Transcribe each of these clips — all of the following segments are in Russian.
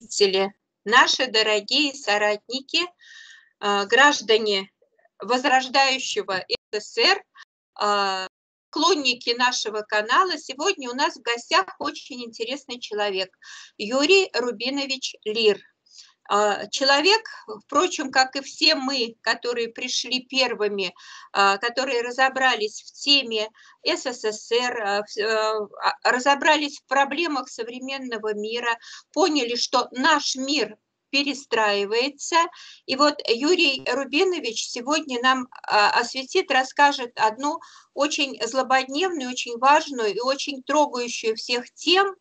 зрители, наши дорогие соратники, а, граждане возрождающего СССР, а, клонники нашего канала. Сегодня у нас в гостях очень интересный человек, Юрий Рубинович Лир. А, человек, впрочем, как и все мы, которые пришли первыми, а, которые разобрались в теме СССР, а, разобрались в проблемах современного мира, поняли, что наш мир перестраивается. И вот Юрий Рубинович сегодня нам осветит, расскажет одну очень злободневную, очень важную и очень трогающую всех тем,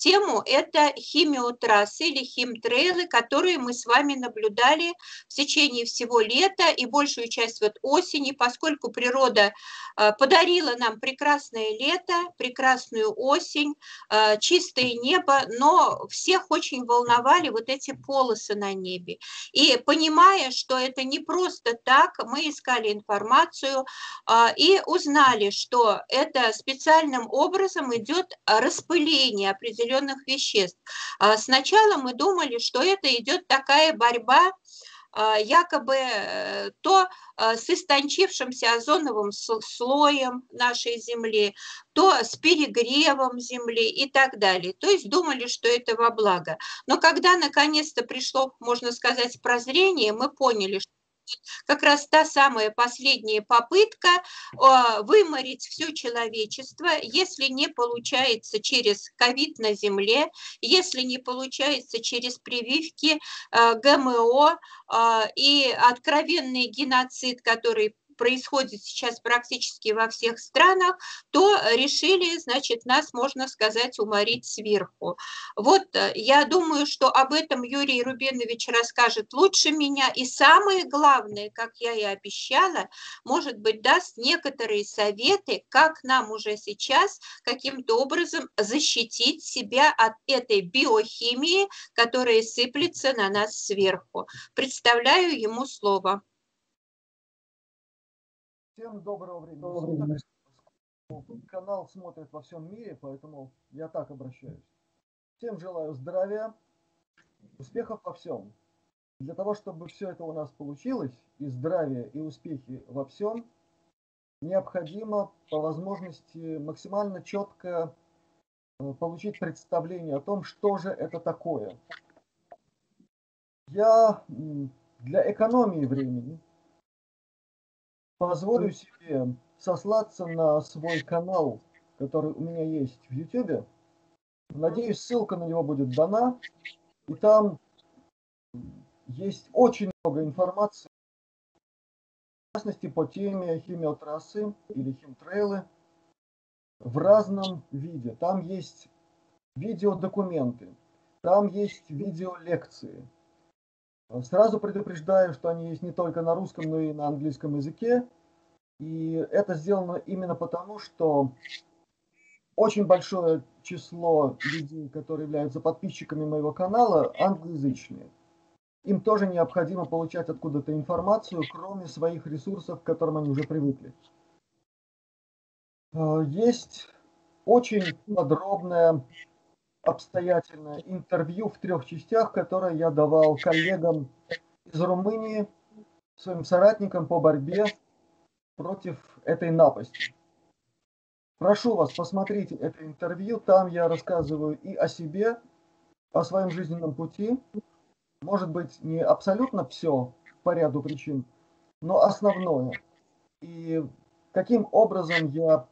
тему – это химиотрассы или химтрейлы, которые мы с вами наблюдали в течение всего лета и большую часть вот осени, поскольку природа э, подарила нам прекрасное лето, прекрасную осень, э, чистое небо, но всех очень волновали вот эти полосы на небе. И понимая, что это не просто так, мы искали информацию э, и узнали, что это специальным образом идет распыление определенных определенных веществ. А сначала мы думали, что это идет такая борьба а, якобы э, то а, с истончившимся озоновым слоем нашей Земли, то с перегревом Земли и так далее. То есть думали, что это во благо. Но когда наконец-то пришло, можно сказать, прозрение, мы поняли, что как раз та самая последняя попытка а, выморить все человечество, если не получается через ковид на Земле, если не получается через прививки а, ГМО а, и откровенный геноцид, который происходит сейчас практически во всех странах, то решили, значит, нас, можно сказать, уморить сверху. Вот э, я думаю, что об этом Юрий Рубинович расскажет лучше меня. И самое главное, как я и обещала, может быть, даст некоторые советы, как нам уже сейчас каким-то образом защитить себя от этой биохимии, которая сыплется на нас сверху. Представляю ему слово. Всем доброго времени доброго суток. Канал смотрит во всем мире, поэтому я так обращаюсь. Всем желаю здравия, успехов во всем. Для того, чтобы все это у нас получилось, и здравие, и успехи во всем, необходимо по возможности максимально четко э, получить представление о том, что же это такое. Я для экономии времени позволю себе сослаться на свой канал, который у меня есть в YouTube. Надеюсь, ссылка на него будет дана. И там есть очень много информации, в частности, по теме химиотрассы или химтрейлы в разном виде. Там есть видеодокументы, там есть видеолекции, Сразу предупреждаю, что они есть не только на русском, но и на английском языке. И это сделано именно потому, что очень большое число людей, которые являются подписчиками моего канала, англоязычные. Им тоже необходимо получать откуда-то информацию, кроме своих ресурсов, к которым они уже привыкли. Э, есть очень подробная обстоятельное интервью в трех частях, которое я давал коллегам из Румынии, своим соратникам по борьбе против этой напасти. Прошу вас, посмотрите это интервью, там я рассказываю и о себе, о своем жизненном пути. Может быть, не абсолютно все по ряду причин, но основное. И каким образом я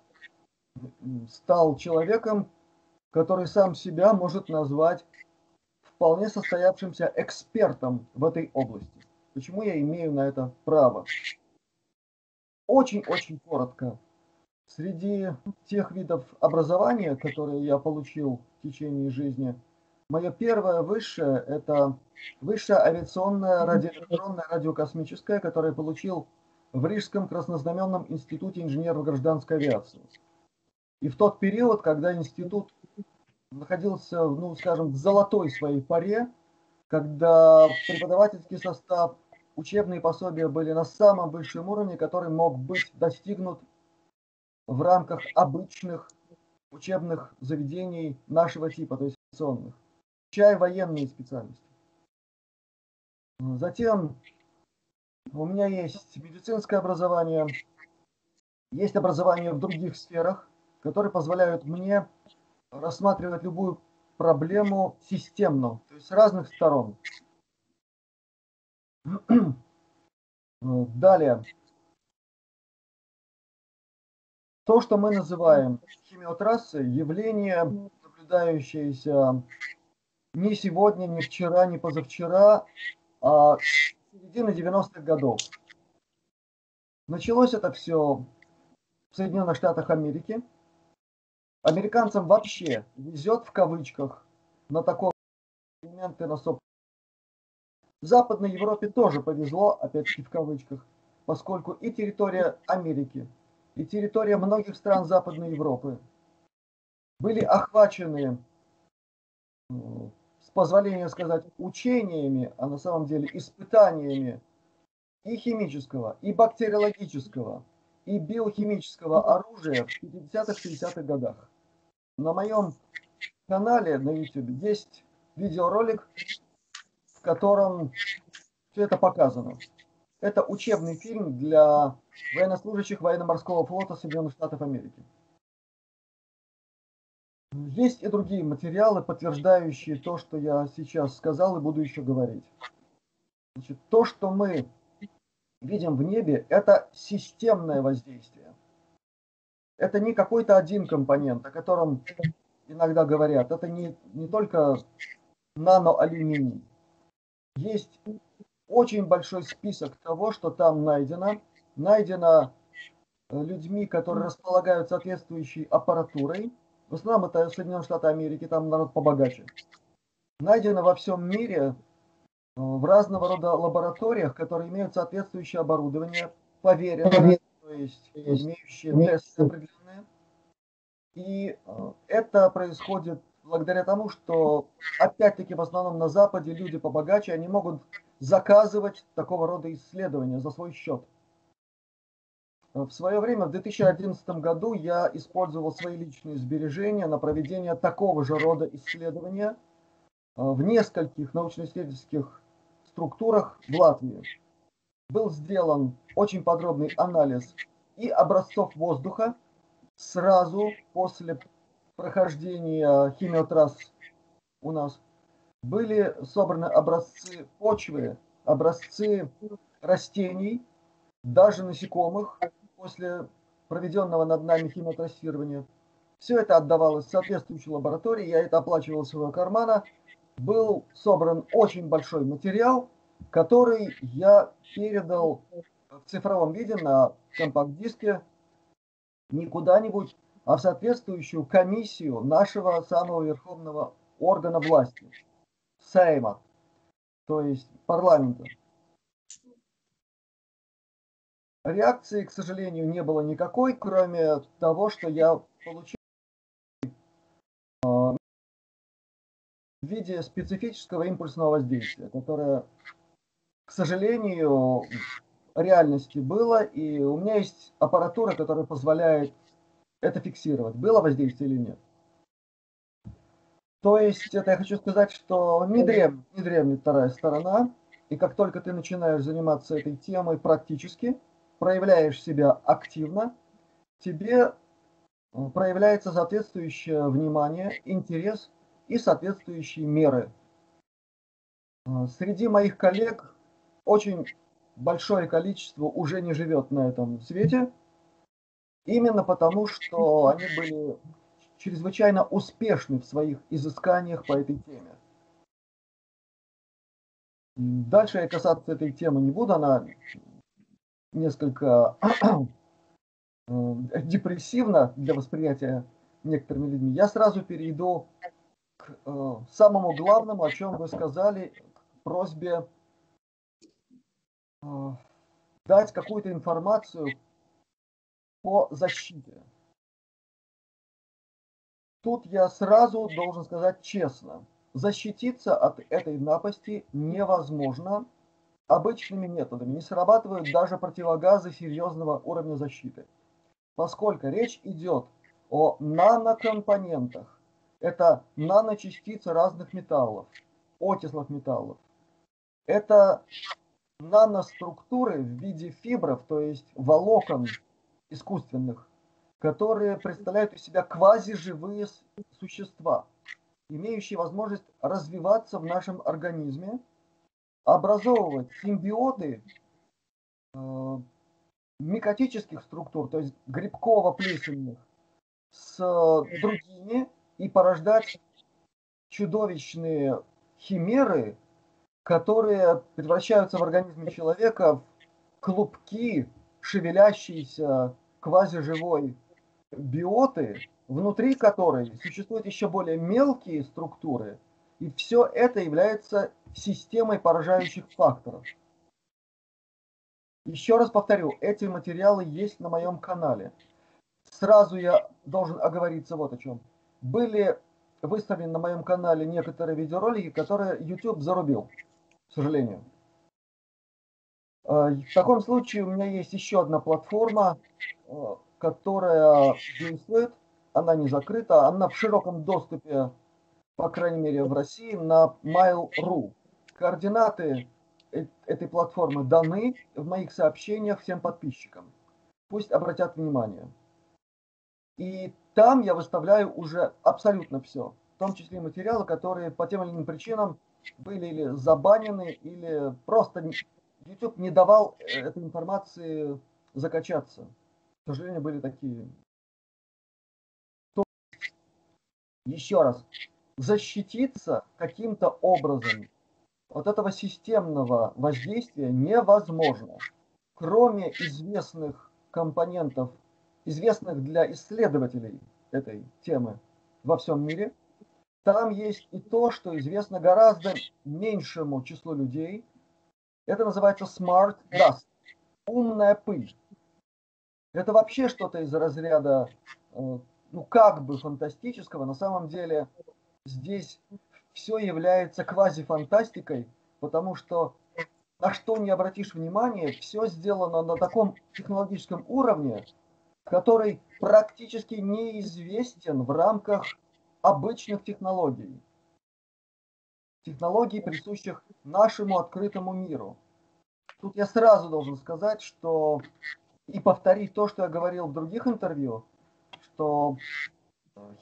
стал человеком, который сам себя может назвать вполне состоявшимся экспертом в этой области. Почему я имею на это право? Очень-очень коротко. Среди тех видов образования, которые я получил в течение жизни, мое первое высшее – это высшее авиационное радиоэлектронное радиокосмическое, которое получил в Рижском краснознаменном институте инженеров гражданской авиации. И в тот период, когда институт находился, ну, скажем, в золотой своей паре, когда преподавательский состав, учебные пособия были на самом высшем уровне, который мог быть достигнут в рамках обычных учебных заведений нашего типа, то есть инновационных. включая военные специальности. Затем у меня есть медицинское образование, есть образование в других сферах, которые позволяют мне рассматривать любую проблему системно, то есть с разных сторон. Далее. То, что мы называем химиотрассой, явление, наблюдающееся не сегодня, не вчера, не позавчера, а середины 90-х годов. Началось это все в Соединенных Штатах Америки. Американцам вообще везет в кавычках на таком элементы на. В Западной Европе тоже повезло, опять-таки в кавычках, поскольку и территория Америки, и территория многих стран Западной Европы были охвачены с позволения сказать, учениями, а на самом деле испытаниями и химического, и бактериологического, и биохимического оружия в 50-60-х годах. На моем канале на YouTube есть видеоролик, в котором все это показано. Это учебный фильм для военнослужащих военно-морского флота Соединенных Штатов Америки. Есть и другие материалы, подтверждающие то, что я сейчас сказал и буду еще говорить. Значит, то, что мы видим в небе, это системное воздействие. Это не какой-то один компонент, о котором иногда говорят. Это не, не только наноалюминий. Есть очень большой список того, что там найдено. Найдено э, людьми, которые располагают соответствующей аппаратурой, в основном это Соединенные Штаты Америки, там народ побогаче. Найдено во всем мире э, в разного рода лабораториях, которые имеют соответствующее оборудование, поверенное, то есть имеющие тесты определенные. И э, это происходит благодаря тому, что опять-таки в основном на Западе люди побогаче, они могут заказывать такого рода исследования за свой счет. В свое время, в 2011 году, я использовал свои личные сбережения на проведение такого же рода исследования э, в нескольких научно-исследовательских структурах в Латвии. Был сделан очень подробный анализ и образцов воздуха сразу после прохождения химиотрасс у нас. Были собраны образцы почвы, образцы растений, даже насекомых, после проведенного над нами химиотестирования. Все это отдавалось в соответствующей лаборатории, я это оплачивал из своего кармана. Был собран очень большой материал, который я передал в цифровом виде на компакт-диске не куда-нибудь, а в соответствующую комиссию нашего самого верховного органа власти, Сейма, то есть парламента. Реакции, к сожалению, не было никакой, кроме того, что я получил а, в виде специфического импульсного воздействия, которое, к сожалению, реальности было, и у меня есть аппаратура, которая позволяет это фиксировать, было воздействие или нет. То есть, это я хочу сказать, что не, дрем, не дремлет вторая сторона, и как только ты начинаешь заниматься этой темой практически, проявляешь себя активно, тебе э, проявляется соответствующее внимание, интерес и соответствующие меры. Э, среди моих коллег очень большое количество уже не живет на этом свете, именно потому что они были чрезвычайно успешны в своих изысканиях по этой теме. Дальше я касаться этой темы не буду, она несколько э, депрессивно для восприятия некоторыми людьми, я сразу перейду к э, самому главному, о чем вы сказали, к просьбе дать какую-то информацию по защите. Тут я сразу должен сказать честно, защититься от этой напасти невозможно, обычными методами не срабатывают даже противогазы серьезного уровня защиты, поскольку речь идет о нанокомпонентах, Это наночастицы разных металлов, окислов металлов. Это наноструктуры в виде фибров, то есть волокон искусственных, которые представляют из себя квазиживые существа, имеющие возможность развиваться в нашем организме, образовывать симбиоты э, микотических структур, то есть грибково-плесенных, с другими и порождать чудовищные химеры, которые превращаются в организме человека в клубки, шевелящиеся квазиживой биоты, внутри которой существуют еще более мелкие структуры, и все это является системой поражающих факторов. Еще раз повторю, эти материалы есть на моем канале. Сразу я должен оговориться вот о чем. Были выставлены на моем канале некоторые видеоролики, которые YouTube зарубил, к сожалению. А, в таком случае у меня есть еще одна платформа, а, которая действует, она не закрыта, она в широком доступе, по крайней мере в России, на Mail.ru. Координаты э, этой платформы даны в моих сообщениях всем подписчикам. Пусть обратят внимание. И там я выставляю уже абсолютно все, в том числе материалы, которые по тем или иным причинам были или забанены, или просто YouTube не давал э, этой информации закачаться. К сожалению, были такие. Еще раз, защититься каким-то образом от этого системного воздействия невозможно. Кроме известных компонентов, известных для исследователей этой темы во всем мире, там есть и то, что известно гораздо меньшему числу людей – это называется smart dust, умная пыль. Это вообще что-то из разряда, э, ну как бы фантастического. На самом деле здесь все является квазифантастикой, потому что на что не обратишь внимание, все сделано на таком технологическом уровне, который практически неизвестен в рамках обычных технологий технологий, присущих нашему открытому миру. Тут я сразу должен сказать, что и повторить то, что я говорил в других интервью, что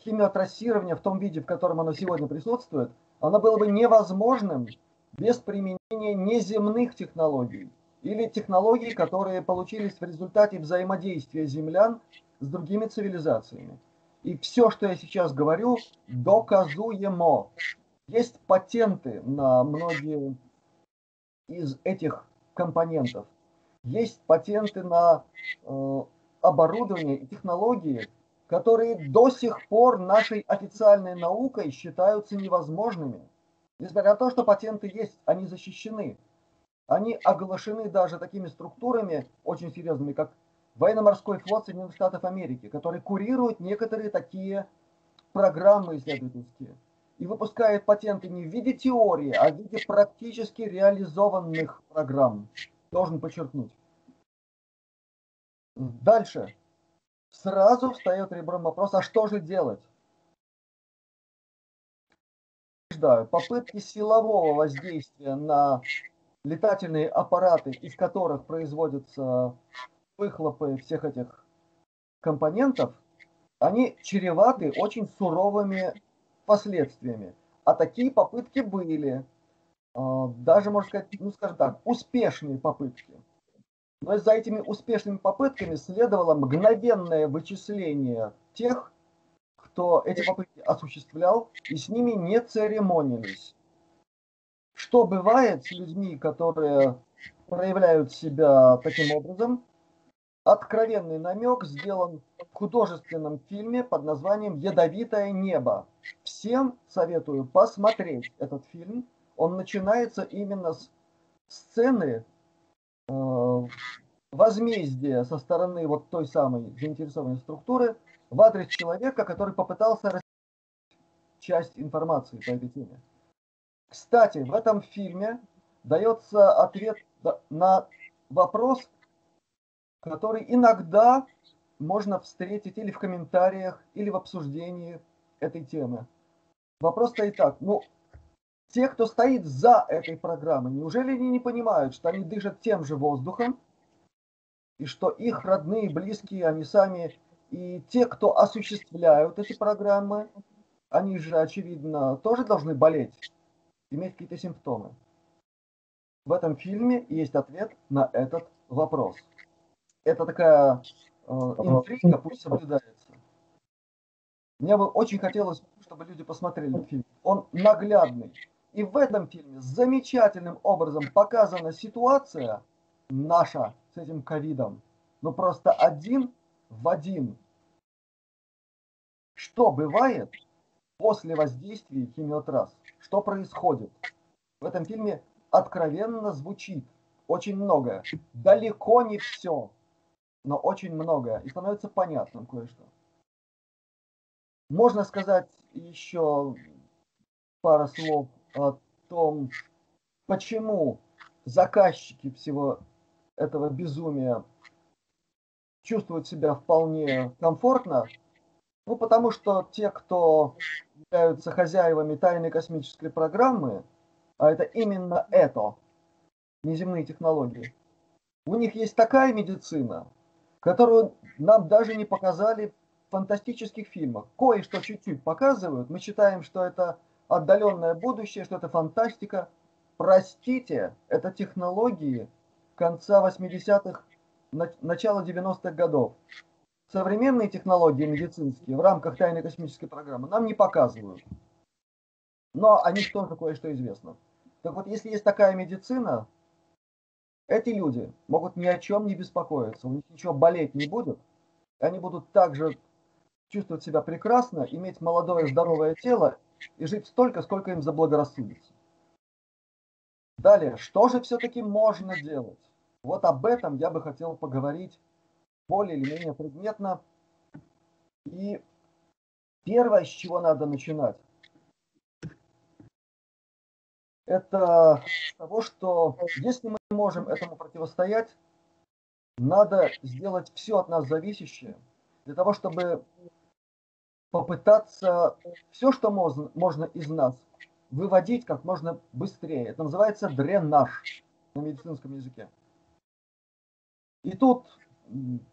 химиотрассирование в том виде, в котором оно сегодня присутствует, оно было бы невозможным без применения неземных технологий или технологий, которые получились в результате взаимодействия землян с другими цивилизациями. И все, что я сейчас говорю, доказуемо. Есть патенты на многие из этих компонентов. Есть патенты на э, оборудование и технологии, которые до сих пор нашей официальной наукой считаются невозможными. Несмотря на то, что патенты есть, они защищены. Они оглашены даже такими структурами очень серьезными, как военно-морской флот Соединенных Штатов Америки, который курирует некоторые такие программы исследовательские и выпускает патенты не в виде теории, а в виде практически реализованных программ. Должен подчеркнуть. Дальше. Сразу встает ребром вопрос, а что же делать? Попытки силового воздействия на летательные аппараты, из которых производятся выхлопы всех этих компонентов, они чреваты очень суровыми последствиями. А такие попытки были. А, даже, можно сказать, ну скажем так, успешные попытки. Но за этими успешными попытками следовало мгновенное вычисление тех, кто эти попытки осуществлял, и с ними не церемонились. Что бывает с людьми, которые проявляют себя таким образом? Откровенный намек сделан в художественном фильме под названием «Ядовитое небо». Всем советую посмотреть этот фильм. Он начинается именно с сцены э, возмездия со стороны вот той самой заинтересованной структуры в адрес человека, который попытался часть информации по этой теме. Кстати, в этом фильме дается ответ на вопрос, который иногда можно встретить или в комментариях, или в обсуждении этой темы. вопрос стоит так. Ну, те, кто стоит за этой программой, неужели они не понимают, что они дышат тем же воздухом, и что их родные, близкие, они сами, и те, кто осуществляют эти программы, они же, очевидно, тоже должны болеть, иметь какие-то симптомы. В этом фильме есть ответ на этот вопрос. Это такая э, интрига, пусть соблюдается. Мне бы очень хотелось, чтобы люди посмотрели фильм. Он наглядный. И в этом фильме замечательным образом показана ситуация наша с этим ковидом. Ну просто один в один. Что бывает после воздействия химиотрасс? Что происходит? В этом фильме откровенно звучит очень многое. Далеко не все, но очень многое. И становится понятным кое-что. Можно сказать еще пару слов о том, почему заказчики всего этого безумия чувствуют себя вполне комфортно. Ну, потому что те, кто являются хозяевами тайной космической программы, а это именно это, неземные технологии, у них есть такая медицина, которую нам даже не показали фантастических фильмах. Кое-что чуть-чуть показывают. Мы считаем, что это отдаленное будущее, что это фантастика. Простите, это технологии конца 80-х, начала 90-х годов. Современные технологии медицинские в рамках тайной космической программы нам не показывают. Но о них тоже кое-что известно. Так вот, если есть такая медицина, эти люди могут ни о чем не беспокоиться, у них ничего болеть не будет, они будут также чувствовать себя прекрасно, иметь молодое здоровое тело и жить столько, сколько им заблагорассудится. Далее, что же все-таки можно делать? Вот об этом я бы хотел поговорить более или менее предметно. И первое, с чего надо начинать, это того, что если мы можем этому противостоять, надо сделать все от нас зависящее для того, чтобы попытаться все, что можно, можно из нас, выводить как можно быстрее. Это называется дренаж на медицинском языке. И тут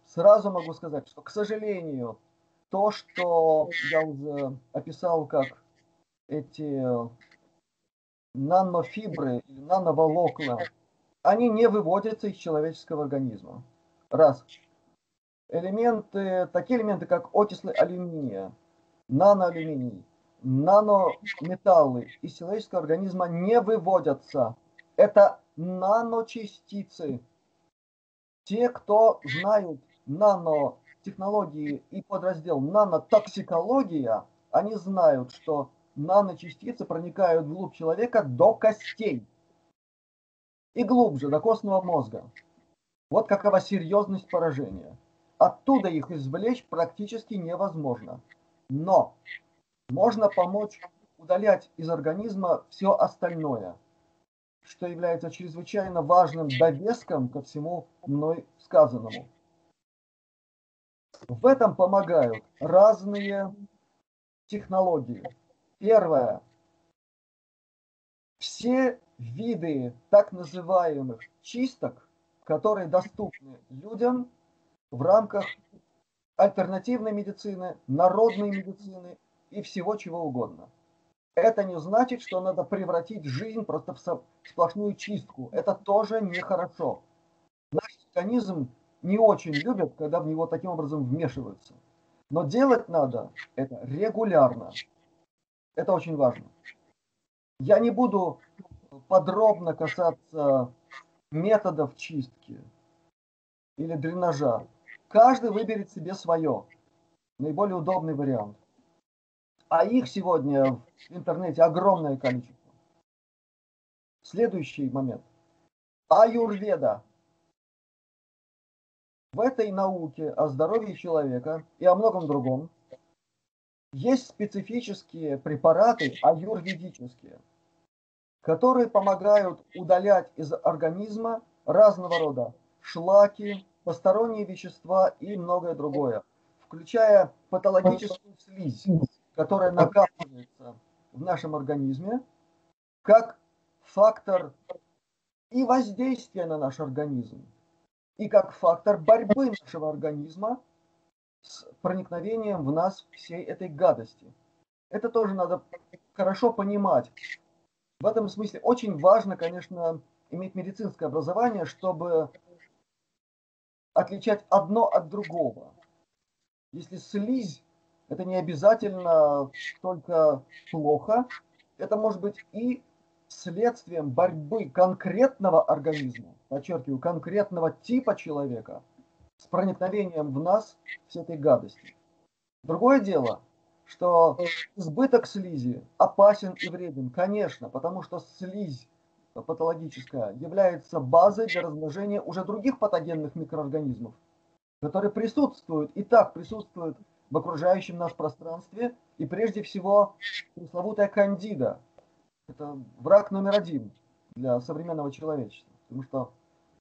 сразу могу сказать, что, к сожалению, то, что я уже описал как эти нанофибры нановолокна, они не выводятся из человеческого организма. Раз. Элементы, такие элементы, как окислы алюминия, наноалюминий, нанометаллы из человеческого организма не выводятся. Это наночастицы. Те, кто знают нанотехнологии и подраздел нанотоксикология, они знают, что наночастицы проникают вглубь человека до костей и глубже, до костного мозга. Вот какова серьезность поражения. Оттуда их извлечь практически невозможно. Но можно помочь удалять из организма все остальное, что является чрезвычайно важным довеском ко всему мной сказанному. В этом помогают разные технологии. Первое. Все виды так называемых чисток, которые доступны людям в рамках альтернативной медицины, народной медицины и всего чего угодно. Это не значит, что надо превратить жизнь просто в сплошную чистку. Это тоже нехорошо. Наш организм не очень любит, когда в него таким образом вмешиваются. Но делать надо это регулярно. Это очень важно. Я не буду подробно касаться методов чистки или дренажа. Каждый выберет себе свое, наиболее удобный вариант. А их сегодня в интернете огромное количество. Следующий момент. Аюрведа. В этой науке о здоровье человека и о многом другом есть специфические препараты аюрведические, которые помогают удалять из организма разного рода шлаки, посторонние вещества и многое другое, включая патологическую слизь, которая накапливается в нашем организме как фактор и воздействия на наш организм, и как фактор борьбы нашего организма с проникновением в нас всей этой гадости. Это тоже надо хорошо понимать. В этом смысле очень важно, конечно, иметь медицинское образование, чтобы отличать одно от другого. Если слизь, это не обязательно только плохо, это может быть и следствием борьбы конкретного организма, подчеркиваю, конкретного типа человека с проникновением в нас всей этой гадости. Другое дело, что избыток слизи опасен и вреден, конечно, потому что слизь патологическая является базой для размножения уже других патогенных микроорганизмов, которые присутствуют и так присутствуют в окружающем нас пространстве, и прежде всего пресловутая кандида. Это враг номер один для современного человечества, потому что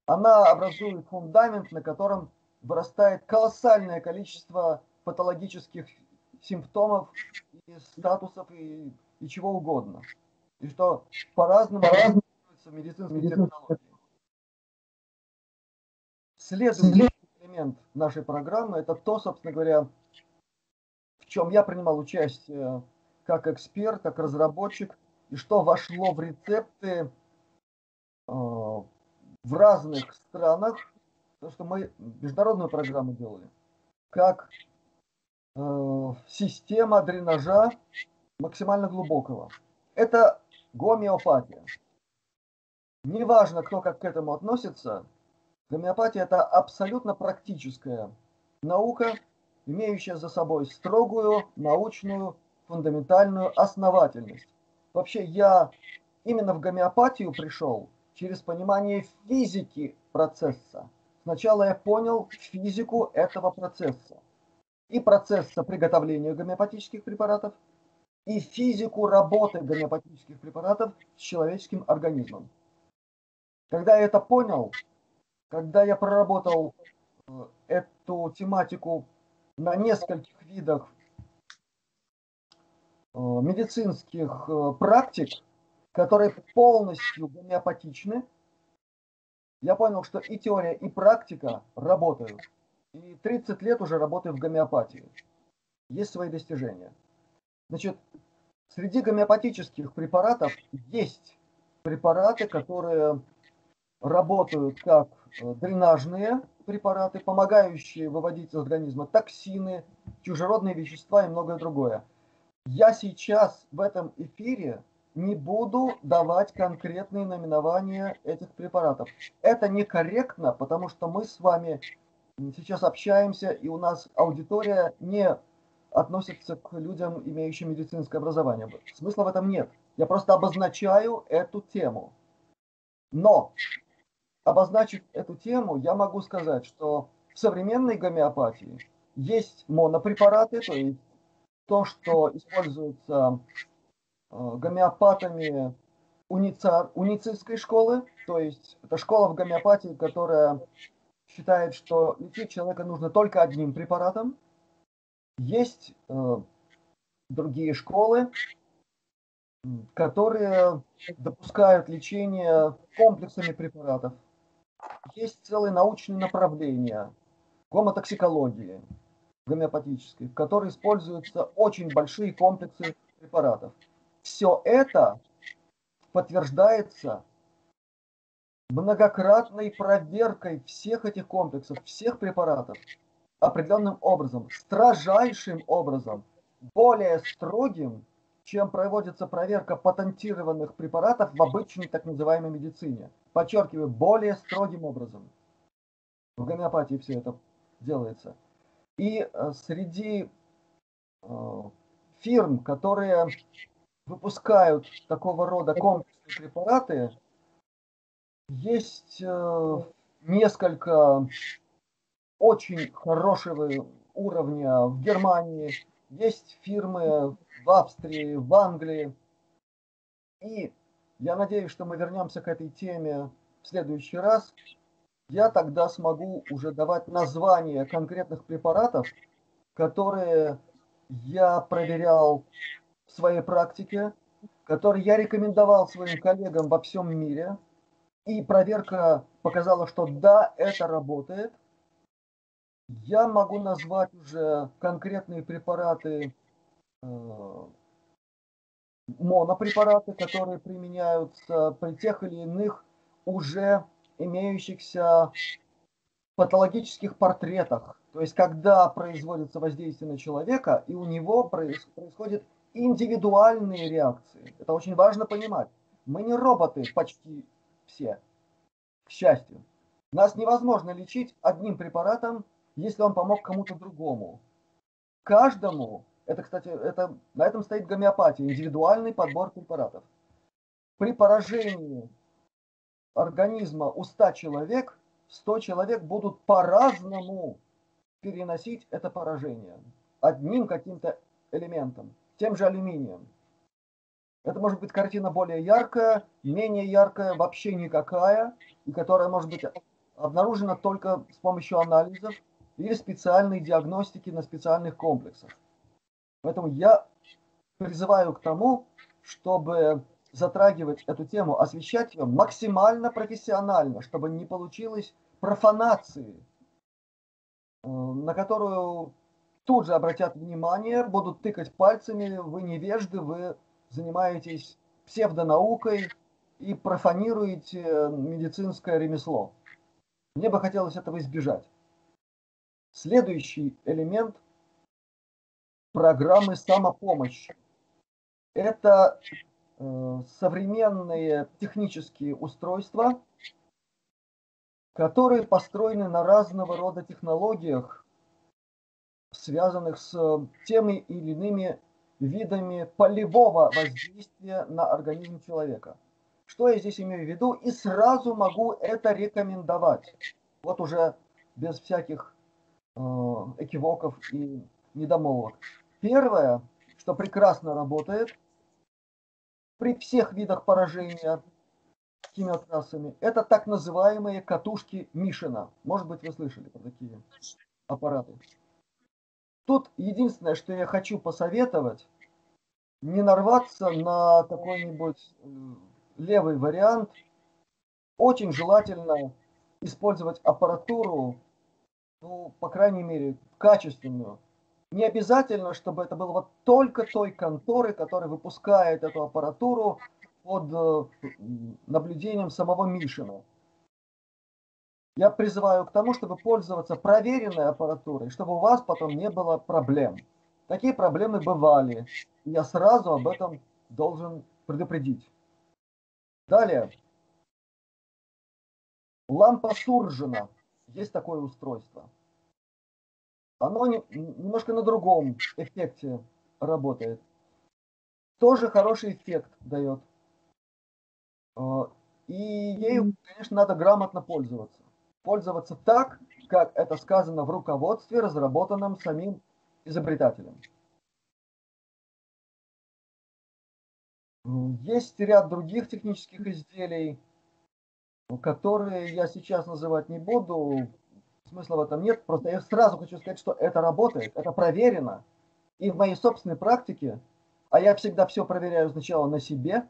она образует фундамент, на котором вырастает колоссальное количество патологических симптомов и статусов и, и чего угодно. И что по-разному по медицинской терминологии. Следующий элемент нашей программы это то, собственно говоря, в чем я принимал участие как эксперт, как разработчик, и что вошло в рецепты э, в разных странах, то, что мы международную программу делали, как э, система дренажа максимально глубокого. Это гомеопатия. Неважно, кто как к этому относится, гомеопатия – это абсолютно практическая наука, имеющая за собой строгую научную фундаментальную основательность. Вообще я именно в гомеопатию пришел через понимание физики процесса. Сначала я понял физику этого процесса и процесса приготовления гомеопатических препаратов, и физику работы гомеопатических препаратов с человеческим организмом. Когда я это понял, когда я проработал э, эту тематику на нескольких видах э, медицинских э, практик, которые полностью гомеопатичны, я понял, что и теория, и практика работают. И 30 лет уже работаю в гомеопатии. Есть свои достижения. Значит, среди гомеопатических препаратов есть препараты, которые работают как э, дренажные препараты, помогающие выводить из организма токсины, чужеродные вещества и многое другое. Я сейчас в этом эфире не буду давать конкретные наименования этих препаратов. Это некорректно, потому что мы с вами сейчас общаемся, и у нас аудитория не относится к людям, имеющим медицинское образование. Смысла в этом нет. Я просто обозначаю эту тему. Но, обозначив эту тему, я могу сказать, что в современной гомеопатии есть монопрепараты, то есть то, что используется гомеопатами уница, уницистской школы, то есть это школа в гомеопатии, которая считает, что лечить человека нужно только одним препаратом. Есть э, другие школы, которые допускают лечение комплексами препаратов. Есть целые научные направления гомотоксикологии гомеопатической, в которой используются очень большие комплексы препаратов. Все это подтверждается многократной проверкой всех этих комплексов, всех препаратов определенным образом, строжайшим образом, более строгим, чем проводится проверка патентированных препаратов в обычной так называемой медицине. Подчеркиваю, более строгим образом. В гомеопатии все это делается. И э, среди э, фирм, которые выпускают такого рода комплексные препараты, есть э, несколько очень хорошего уровня в Германии, есть фирмы в Австрии, в Англии. И я надеюсь, что мы вернемся к этой теме в следующий раз. Я тогда смогу уже давать названия конкретных препаратов, которые я проверял своей практике который я рекомендовал своим коллегам во всем мире, и проверка показала, что да, это работает. Я могу назвать уже конкретные препараты, э, монопрепараты, которые применяются при тех или иных уже имеющихся патологических портретах. То есть, когда производится воздействие на человека, и у него происходят индивидуальные реакции. Это очень важно понимать. Мы не роботы почти все, к счастью. Нас невозможно лечить одним препаратом, если он помог кому-то другому. Каждому, это, кстати, это, на этом стоит гомеопатия, индивидуальный подбор препаратов. При поражении организма у 100 человек, 100 человек будут по-разному переносить это поражение. Одним каким-то элементом, тем же алюминием. Это может быть картина более яркая, менее яркая, вообще никакая, и которая может быть обнаружена только с помощью анализов или специальной диагностики на специальных комплексах. Поэтому я призываю к тому, чтобы затрагивать эту тему, освещать ее максимально профессионально, чтобы не получилось профанации, э, на которую тут же обратят внимание, будут тыкать пальцами, вы невежды, вы занимаетесь псевдонаукой и профанируете медицинское ремесло. Мне бы хотелось этого избежать. Следующий элемент программы самопомощи. Это э, современные технические устройства, которые построены на разного рода технологиях, связанных с теми или иными видами полевого воздействия на организм человека. Что я здесь имею в виду? И сразу могу это рекомендовать. Вот уже без всяких э, экивоков и недомолвок. Первое, что прекрасно работает при всех видах поражения химиотрассами, это так называемые катушки Мишина. Может быть, вы слышали про такие аппараты. Тут единственное, что я хочу посоветовать, не нарваться на какой-нибудь э, левый вариант. Очень желательно использовать аппаратуру, ну, по крайней мере, качественную. Не обязательно, чтобы это было вот только той конторы, которая выпускает эту аппаратуру под э, наблюдением самого Мишина. Я призываю к тому, чтобы пользоваться проверенной аппаратурой, чтобы у вас потом не было проблем. Такие проблемы бывали. И я сразу об этом должен предупредить. Далее. Лампа Суржина. Есть такое устройство. Оно не, немножко на другом эффекте работает. Тоже хороший эффект дает. А, и ею, конечно, надо грамотно пользоваться пользоваться так, как это сказано в руководстве, разработанном самим изобретателем. Есть ряд других технических изделий, которые я сейчас называть не буду, смысла в этом нет, просто я сразу хочу сказать, что это работает, это проверено. И в моей собственной практике, а я всегда все проверяю сначала на себе,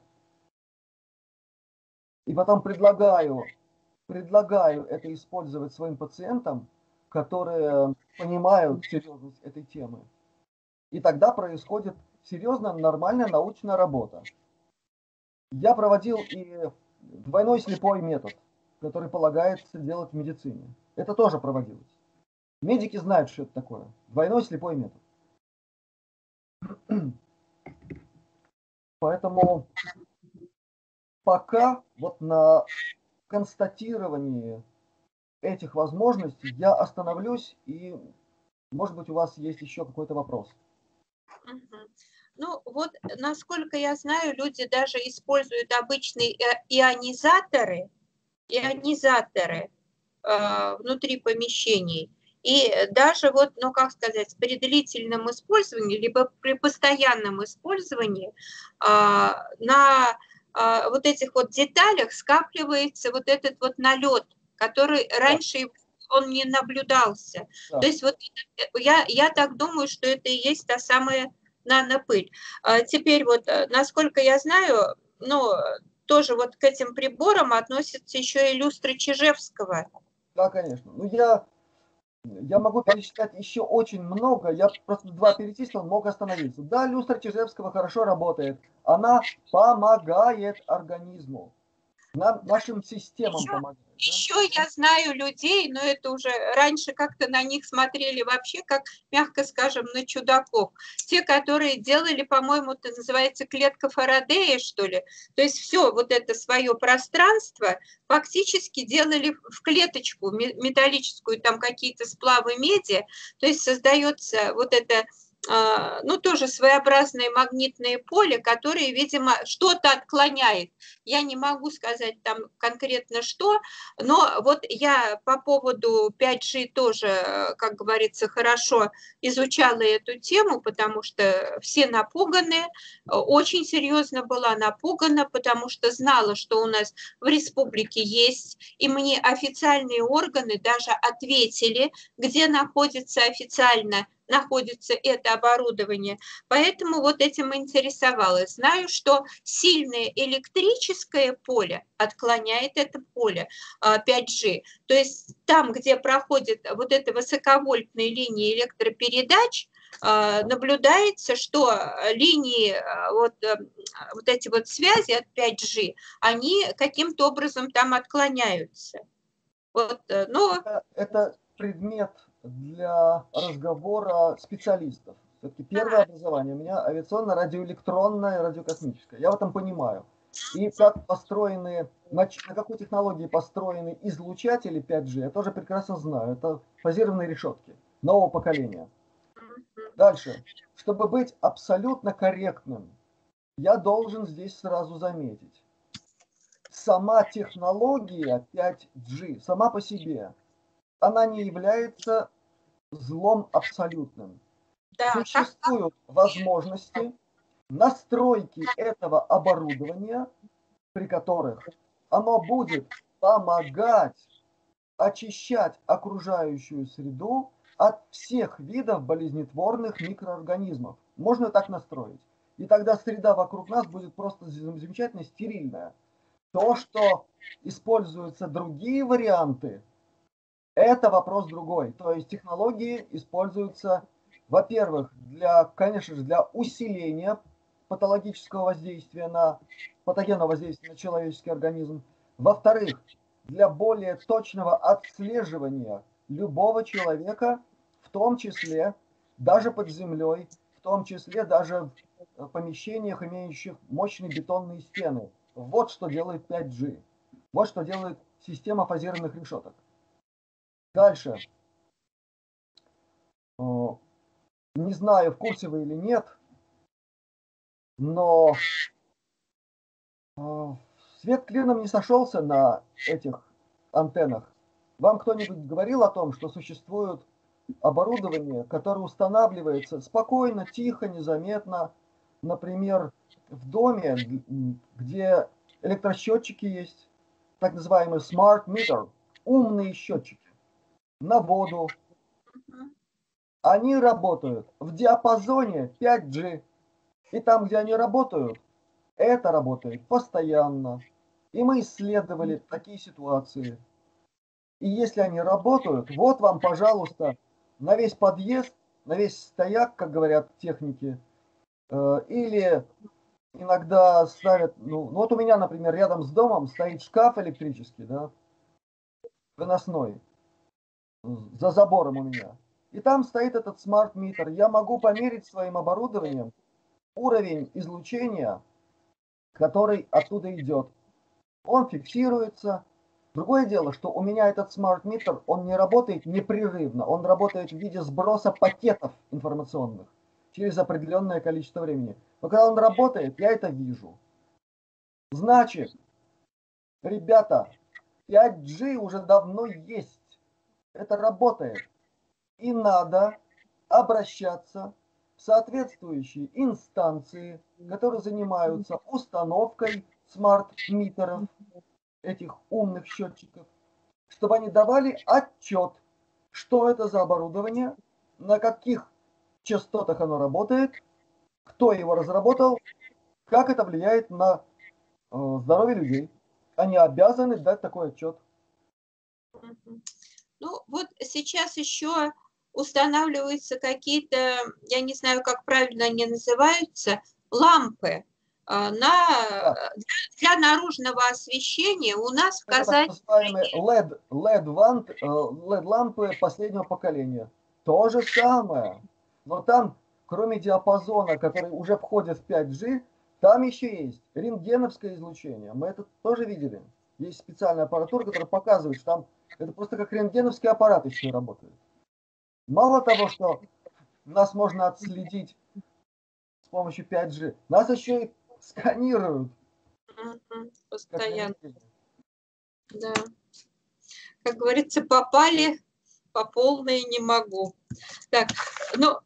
и потом предлагаю предлагаю это использовать своим пациентам, которые понимают серьезность этой темы. И тогда происходит серьезная, нормальная научная работа. Я проводил и двойной слепой метод, который полагается делать в медицине. Это тоже проводилось. Медики знают, что это такое. Двойной слепой метод. Поэтому пока вот на констатировании этих возможностей я остановлюсь и, может быть, у вас есть еще какой-то вопрос. Ну вот, насколько я знаю, люди даже используют обычные ионизаторы, ионизаторы э, внутри помещений. И даже вот, ну как сказать, при длительном использовании, либо при постоянном использовании э, на а, вот этих вот деталях скапливается вот этот вот налет, который раньше он не наблюдался. Да. То есть вот я, я так думаю, что это и есть та самая нанопыль. А теперь вот, э, насколько я знаю, ну, тоже вот к этим приборам относятся еще и люстры Чижевского. Да, конечно. Ну, я, я могу перечислять еще очень много. Я просто два перечислил, мог остановиться. Да, люстра Чижевского хорошо работает. Она помогает организму. Нам, нашим системам еще, помогает. Еще я знаю людей, но это уже раньше как-то на них смотрели вообще, как, мягко скажем, на чудаков. Те, которые делали, по-моему, это называется клетка Фарадея, что ли. То есть все вот это свое пространство фактически делали в клеточку металлическую, там какие-то сплавы меди. То есть создается вот это ну, тоже своеобразное магнитное поле, которое, видимо, что-то отклоняет. Я не могу сказать там конкретно что, но вот я по поводу 5G тоже, как говорится, хорошо изучала эту тему, потому что все напуганы, очень серьезно была напугана, потому что знала, что у нас в республике есть, и мне официальные органы даже ответили, где находится официально находится это оборудование. Поэтому вот этим интересовалась. Знаю, что сильное электрическое поле отклоняет это поле 5G. А, То есть там, где проходит вот эта высоковольтная линия электропередач, а, наблюдается, что линии, а, вот, э, вот эти вот связи от 5G, они каким-то образом там отклоняются. Вот, э, но... это, это предмет для разговора специалистов. Все-таки первое образование у меня авиационно-радиоэлектронное, радиокосмическое. Я в этом понимаю. И как построены, на, на какой технологии построены излучатели 5G, я тоже прекрасно знаю. Это фазированные решетки нового поколения. Дальше. Чтобы быть абсолютно корректным, я должен здесь сразу заметить. Сама технология 5G, сама по себе, она не является злом абсолютным. Да. Существуют возможности настройки этого оборудования, при которых оно будет помогать очищать окружающую среду от всех видов болезнетворных микроорганизмов. Можно так настроить. И тогда среда вокруг нас будет просто замечательно стерильная. То, что используются другие варианты, это вопрос другой. То есть технологии используются, во-первых, для, конечно же, для усиления патологического воздействия на патогенного воздействия на человеческий организм. Во-вторых, для более точного отслеживания любого человека, в том числе даже под землей, в том числе даже в помещениях, имеющих мощные бетонные стены. Вот что делает 5G. Вот что делает система фазированных решеток. Дальше. Не знаю, в курсе вы или нет, но свет клином не сошелся на этих антеннах. Вам кто-нибудь говорил о том, что существует оборудование, которое устанавливается спокойно, тихо, незаметно, например, в доме, где электросчетчики есть, так называемый smart meter, умные счетчики на воду. Они работают в диапазоне 5G. И там, где они работают, это работает постоянно. И мы исследовали такие ситуации. И если они работают, вот вам, пожалуйста, на весь подъезд, на весь стояк, как говорят техники, э, или иногда ставят, ну, ну вот у меня, например, рядом с домом стоит шкаф электрический, да, выносной за забором у меня. И там стоит этот smart meter. Я могу померить своим оборудованием уровень излучения, который оттуда идет. Он фиксируется. Другое дело, что у меня этот smart meter, он не работает непрерывно. Он работает в виде сброса пакетов информационных через определенное количество времени. Но когда он работает, я это вижу. Значит, ребята, 5G уже давно есть это работает. И надо обращаться в соответствующие инстанции, которые занимаются установкой смарт-митеров, этих умных счетчиков, чтобы они давали отчет, что это за оборудование, на каких частотах оно работает, кто его разработал, как это влияет на э, здоровье людей. Они обязаны дать такой отчет. Ну, вот сейчас еще устанавливаются какие-то, я не знаю, как правильно они называются, лампы а, на, для, для наружного освещения у нас в Казани... LED, LED, ламп, LED лампы последнего поколения. То же самое. Но там, кроме диапазона, который уже входит в 5G, там еще есть рентгеновское излучение. Мы это тоже видели. Есть специальная аппаратура, которая показывает, что там это просто как рентгеновский аппарат еще работает. Мало того, что нас можно отследить с помощью 5G, нас еще и сканируют. Постоянно. Да. Как говорится, попали по полной не могу. Так, ну,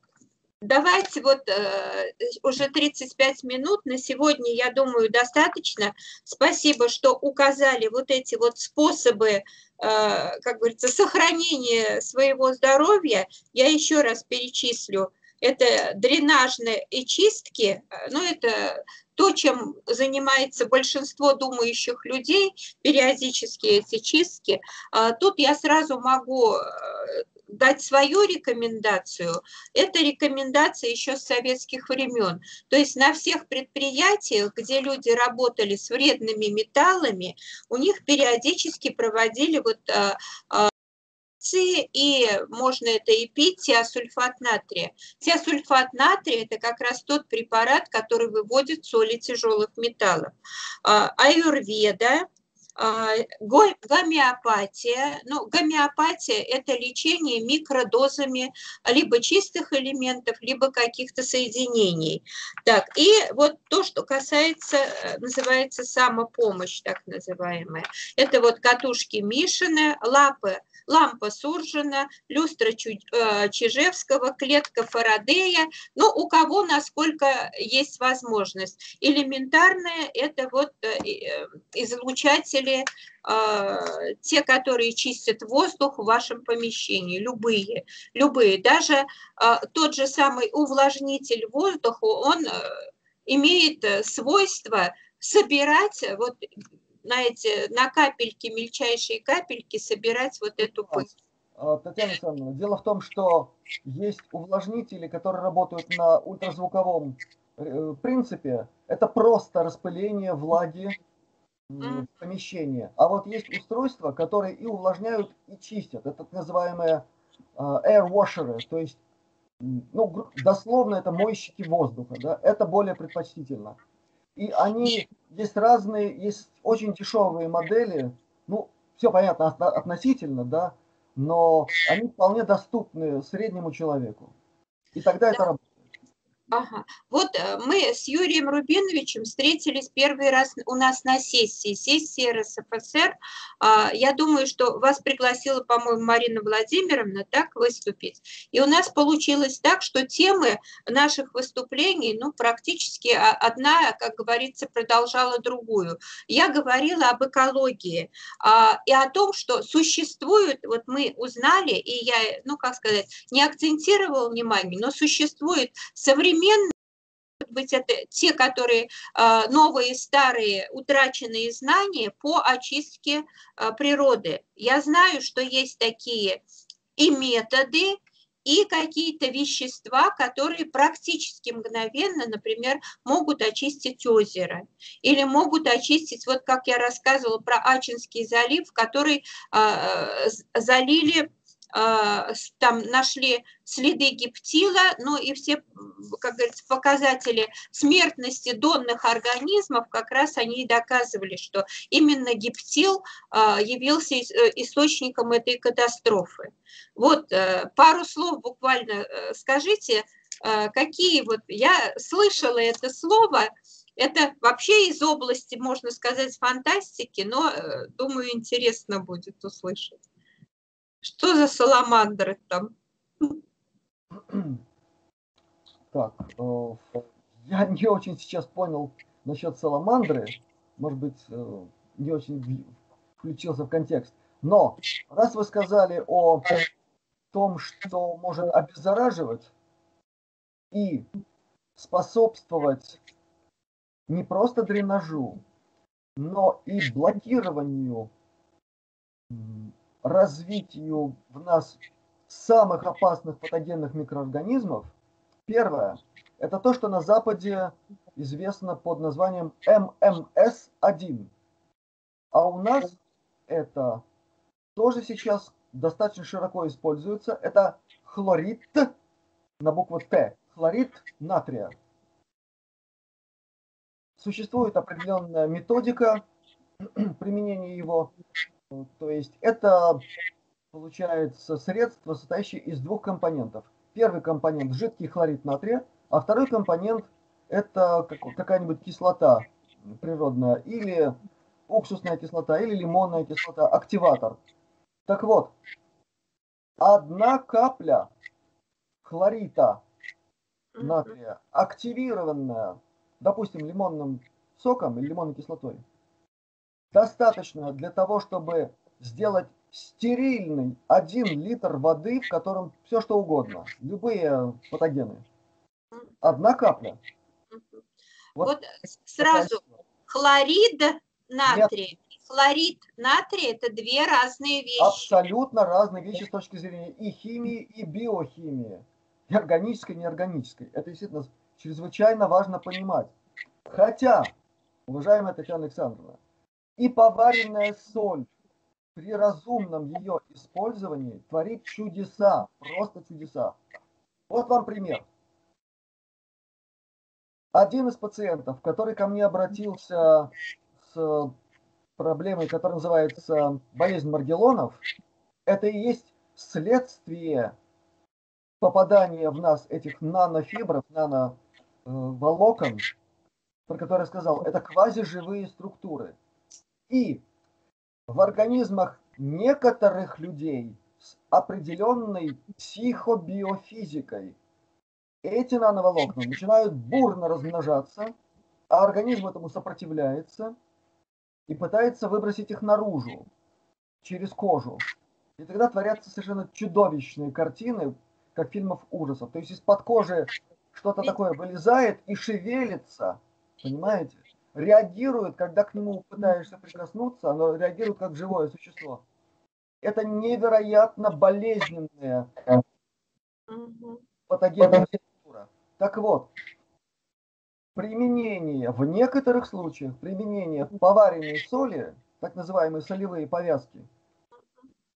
давайте вот э, уже 35 минут, на сегодня, я думаю, достаточно. Спасибо, что указали вот эти вот способы, э, как говорится, сохранения своего здоровья. Я еще раз перечислю. Это дренажные и чистки, ну это то, чем занимается большинство думающих людей, периодически эти чистки. А тут я сразу могу э, дать свою рекомендацию, это рекомендация еще с советских времен. То есть на всех предприятиях, где люди работали с вредными металлами, у них периодически проводили вот а, а, и можно это и пить, тиосульфат натрия. Тиосульфат натрия – это как раз тот препарат, который выводит соли тяжелых металлов. А, аюрведа гомеопатия. Ну, гомеопатия – это лечение микродозами либо чистых элементов, либо каких-то соединений. Так, и вот то, что касается, э, называется самопомощь, так называемая. Это вот катушки Мишины, лапы лампа Суржина, люстра э, Чижевского, клетка Фарадея, ну, у кого насколько есть возможность. Элементарное – это вот э, э, излучатели, те, которые чистят воздух в вашем помещении, любые, любые. Даже тот же самый увлажнитель воздуха, он имеет свойство собирать вот знаете, на капельки, мельчайшие капельки собирать вот эту пыль. А, Татьяна Александровна, дело в том, что есть увлажнители, которые работают на ультразвуковом э, принципе. Это просто распыление влаги в помещении. А вот есть устройства, которые и увлажняют, и чистят. Это так называемые а, air washer, то есть ну, дословно это мойщики воздуха. Да? Это более предпочтительно. И они, есть разные, есть очень дешевые модели, ну, все понятно относительно, да, но они вполне доступны среднему человеку. И тогда это работает. Ага. Вот э, мы с Юрием Рубиновичем встретились первый раз у нас на сессии, сессии РСФСР. А, я думаю, что вас пригласила, по-моему, Марина Владимировна так выступить. И у нас получилось так, что темы наших выступлений, ну, практически одна, как говорится, продолжала другую. Я говорила об экологии а, и о том, что существует, вот мы узнали, и я, ну, как сказать, не акцентировала внимание, но существует современные современные, быть, это те, которые а, новые, старые, утраченные знания по очистке а, природы. Я знаю, что есть такие и методы, и какие-то вещества, которые практически мгновенно, например, могут очистить озеро или могут очистить, вот как я рассказывала про Ачинский залив, который э, залили там нашли следы гептила, ну и все, как говорится, показатели смертности донных организмов, как раз они и доказывали, что именно гептил а, явился э, источником этой катастрофы. Вот э, пару слов буквально э, скажите, какие вот, я слышала это слово, это вообще из области, можно сказать, фантастики, но, думаю, интересно будет услышать. Что за саламандры там? Так, э, я не очень сейчас понял насчет саламандры. Может быть, э, не очень включился в контекст. Но раз вы сказали о том, что может обеззараживать и способствовать не просто дренажу, но и блокированию, развитию в нас самых опасных патогенных микроорганизмов. Первое – это то, что на Западе известно под названием ММС-1. А у нас это тоже сейчас достаточно широко используется. Это хлорид на букву Т, хлорид натрия. Существует определенная методика применения его. То есть это получается средство, состоящее из двух компонентов. Первый компонент – жидкий хлорид натрия, а второй компонент – это какая-нибудь кислота природная, или уксусная кислота, или лимонная кислота, активатор. Так вот, одна капля хлорита натрия, активированная, допустим, лимонным соком или лимонной кислотой, достаточно для того, чтобы сделать стерильный один литр воды, в котором все что угодно, любые патогены. Одна капля. Вот, вот сразу хлорид натрия Нет. хлорид натрия это две разные вещи. Абсолютно разные вещи с точки зрения и химии, и биохимии. И органической, и неорганической. Это действительно чрезвычайно важно понимать. Хотя, уважаемая Татьяна Александровна, и поваренная соль при разумном ее использовании творит чудеса, просто чудеса. Вот вам пример. Один из пациентов, который ко мне обратился с проблемой, которая называется болезнь Маргелонов, это и есть следствие попадания в нас этих нанофибров, нановолокон, про которые я сказал, это квазиживые структуры. И в организмах некоторых людей с определенной психобиофизикой эти нановолокна начинают бурно размножаться, а организм этому сопротивляется и пытается выбросить их наружу, через кожу. И тогда творятся совершенно чудовищные картины, как фильмов ужасов. То есть из-под кожи что-то такое вылезает и шевелится, понимаете? Реагирует, когда к нему пытаешься прикоснуться, оно реагирует как живое существо. Это невероятно болезненная патогенная структура. Так вот, применение, в некоторых случаях, применение поваренной соли, так называемые солевые повязки,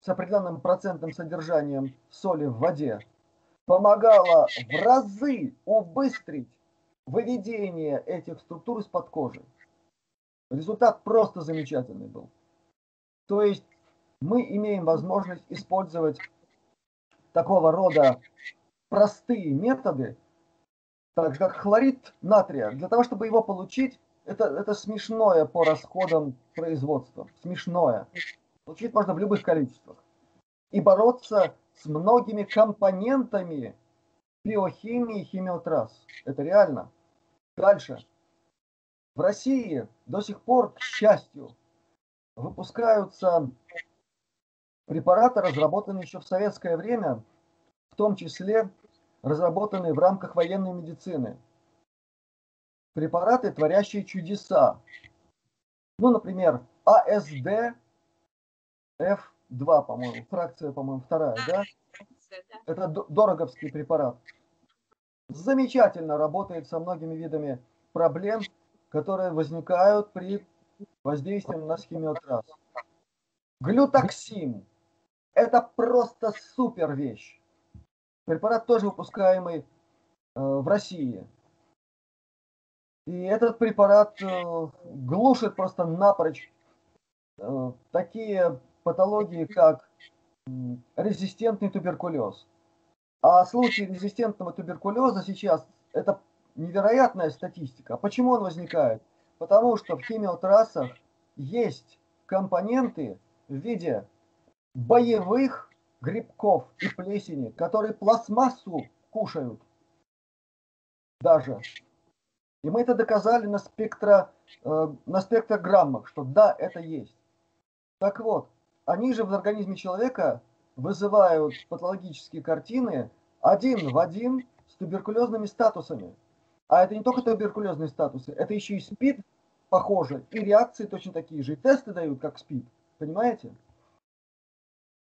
с определенным процентным содержанием соли в воде, помогало в разы убыстрить выведение этих структур из-под кожи. Результат просто замечательный был. То есть мы имеем возможность использовать такого рода простые методы, так же как хлорид натрия, для того, чтобы его получить, это, это смешное по расходам производства. Смешное. Получить можно в любых количествах. И бороться с многими компонентами биохимии химиотрасс. Это реально. Дальше. В России до сих пор, к счастью, выпускаются препараты, разработанные еще в советское время, в том числе разработанные в рамках военной медицины. Препараты, творящие чудеса. Ну, например, АСД F2, по-моему, фракция, по-моему, вторая, да? Это дороговский препарат замечательно работает со многими видами проблем, которые возникают при воздействии на схемиотраз. Глютоксин – это просто супер вещь. Препарат тоже выпускаемый э, в России. И этот препарат э, глушит просто напрочь э, такие патологии, как резистентный туберкулез. А случаи резистентного туберкулеза сейчас это невероятная статистика. Почему он возникает? Потому что в химиотрассах есть компоненты в виде боевых грибков и плесени, которые пластмассу кушают даже. И мы это доказали на, спектро, э, на спектрограммах, что да, это есть. Так вот, они же в организме человека вызывают патологические картины один в один с туберкулезными статусами. А это не только туберкулезные статусы, это еще и СПИД, похоже, и реакции точно такие же, и тесты дают, как СПИД, понимаете?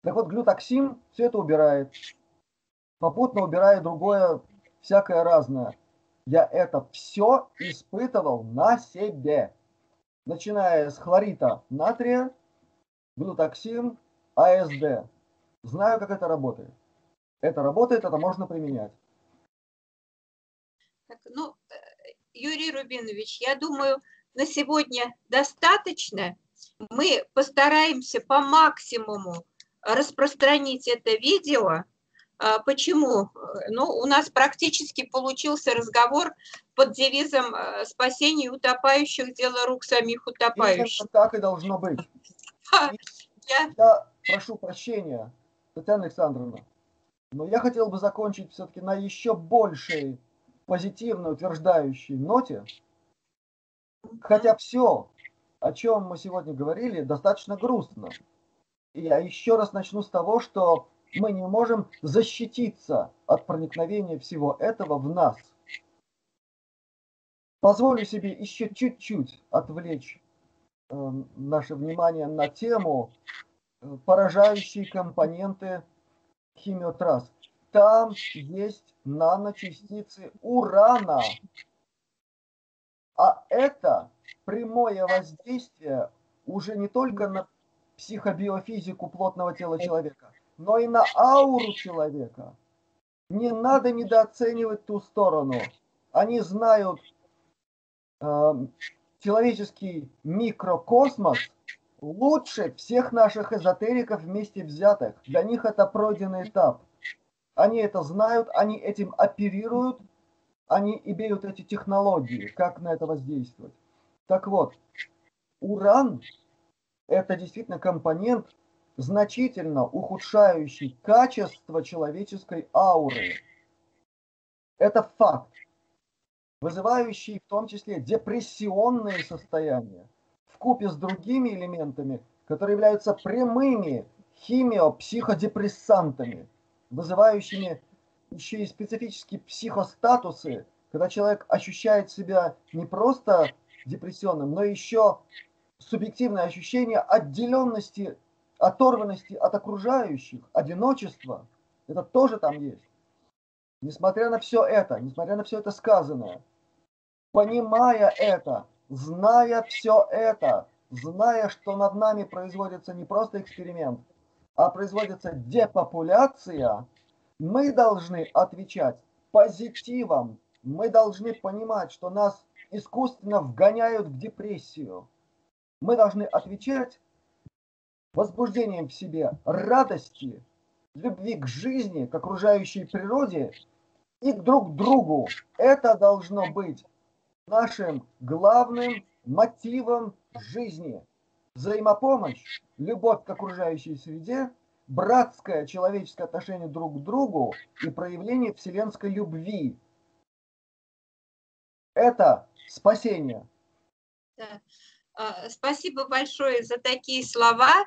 Так вот, глютоксин все это убирает, попутно убирая другое, всякое разное. Я это все испытывал на себе, начиная с хлорита натрия, глютоксин, АСД. Знаю, как это работает. Это работает, это можно применять. Так, ну, э, Юрий Рубинович, я думаю, на сегодня достаточно. Мы постараемся по максимуму распространить это видео. А, почему? Ну, у нас практически получился разговор под девизом э, «Спасение утопающих – дело рук самих утопающих». Именно так и должно быть. Я... я прошу прощения, Татьяна Александровна, но я хотел бы закончить все-таки на еще большей позитивно утверждающей ноте, хотя все, о чем мы сегодня говорили, достаточно грустно. И я еще раз начну с того, что мы не можем защититься от проникновения всего этого в нас. Позволю себе еще чуть-чуть отвлечь э, наше внимание на тему поражающие компоненты химиотрасс там есть наночастицы урана. А это прямое воздействие уже не только на психобиофизику плотного тела человека, но и на ауру человека. Не надо недооценивать ту сторону. Они знают э, человеческий микрокосмос лучше всех наших эзотериков вместе взятых. Для них это пройденный этап. Они это знают, они этим оперируют, они имеют эти технологии, как на это воздействовать. Так вот, уран – это действительно компонент, значительно ухудшающий качество человеческой ауры. Это факт, вызывающий в том числе депрессионные состояния, в купе с другими элементами, которые являются прямыми химиопсиходепрессантами – вызывающими еще и специфические психостатусы, когда человек ощущает себя не просто депрессионным, но еще субъективное ощущение отделенности, оторванности от окружающих, одиночества. Это тоже там есть. Несмотря на все это, несмотря на все это сказанное, понимая это, зная все это, зная, что над нами производится не просто эксперимент, а производится депопуляция, мы должны отвечать позитивом. Мы должны понимать, что нас искусственно вгоняют в депрессию. Мы должны отвечать возбуждением в себе радости, любви к жизни, к окружающей природе и к друг другу. Это должно быть нашим главным мотивом жизни взаимопомощь, любовь к окружающей среде, братское человеческое отношение друг к другу и проявление вселенской любви. Это спасение. Да. А, спасибо большое за такие слова.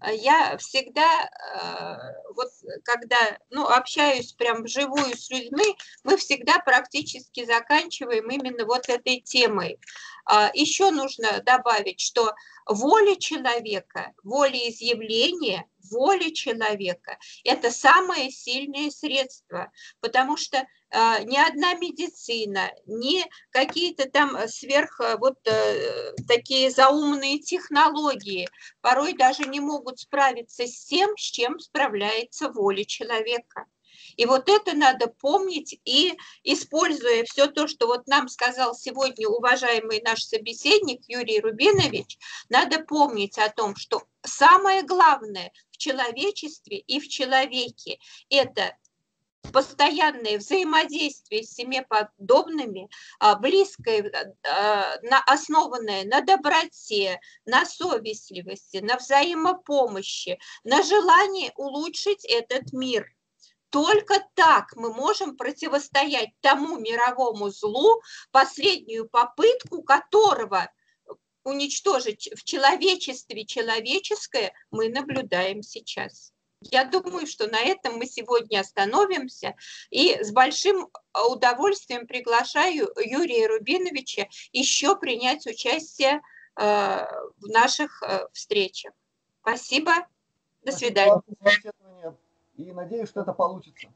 А я всегда, э, вот когда ну, общаюсь прям вживую с людьми, мы всегда практически заканчиваем именно вот этой темой. А, Еще нужно добавить, что воля человека, волеизъявление, воля человека – это самое сильное средство, потому что ни одна медицина, ни какие-то там сверх э, вот э, такие заумные технологии порой даже не могут справиться с тем, с чем справляется воля человека. И вот это надо помнить и, используя все то, что вот нам сказал сегодня уважаемый наш собеседник Юрий Рубинович, надо помнить о том, что самое главное в человечестве и в человеке – это постоянное взаимодействие с себе подобными, а, близкое, а, основанное на доброте, на совестливости, на взаимопомощи, на желании улучшить этот мир. Только так мы можем противостоять тому мировому злу, последнюю попытку которого уничтожить в человечестве человеческое мы наблюдаем сейчас. Я думаю, что на этом мы сегодня остановимся. И с большим удовольствием приглашаю Юрия Рубиновича еще принять участие э, в наших э, встречах. Спасибо. До свидания. И надеюсь, что это получится.